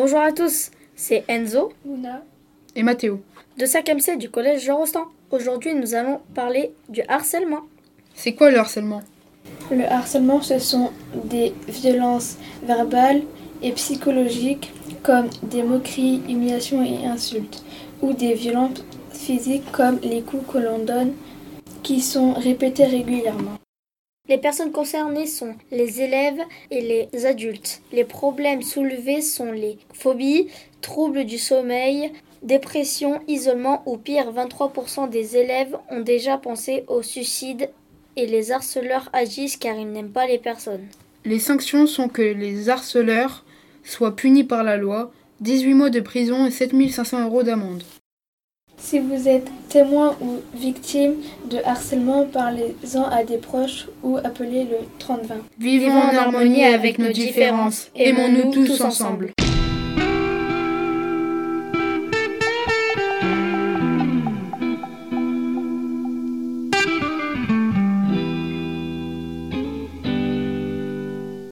Bonjour à tous, c'est Enzo Luna. Et Mathéo. de 5e C du collège Jean Rostand. Aujourd'hui, nous allons parler du harcèlement. C'est quoi le harcèlement? Le harcèlement, ce sont des violences verbales et psychologiques comme des moqueries, humiliations et insultes, ou des violences physiques comme les coups que l'on donne qui sont répétés régulièrement. Les personnes concernées sont les élèves et les adultes. Les problèmes soulevés sont les phobies, troubles du sommeil, dépression, isolement ou pire, 23% des élèves ont déjà pensé au suicide et les harceleurs agissent car ils n'aiment pas les personnes. Les sanctions sont que les harceleurs soient punis par la loi, 18 mois de prison et 7500 euros d'amende. Si vous êtes témoin ou victime de harcèlement, parlez-en à des proches ou appelez le 3020. Vivons en harmonie avec nos différences. Aimons-nous tous ensemble.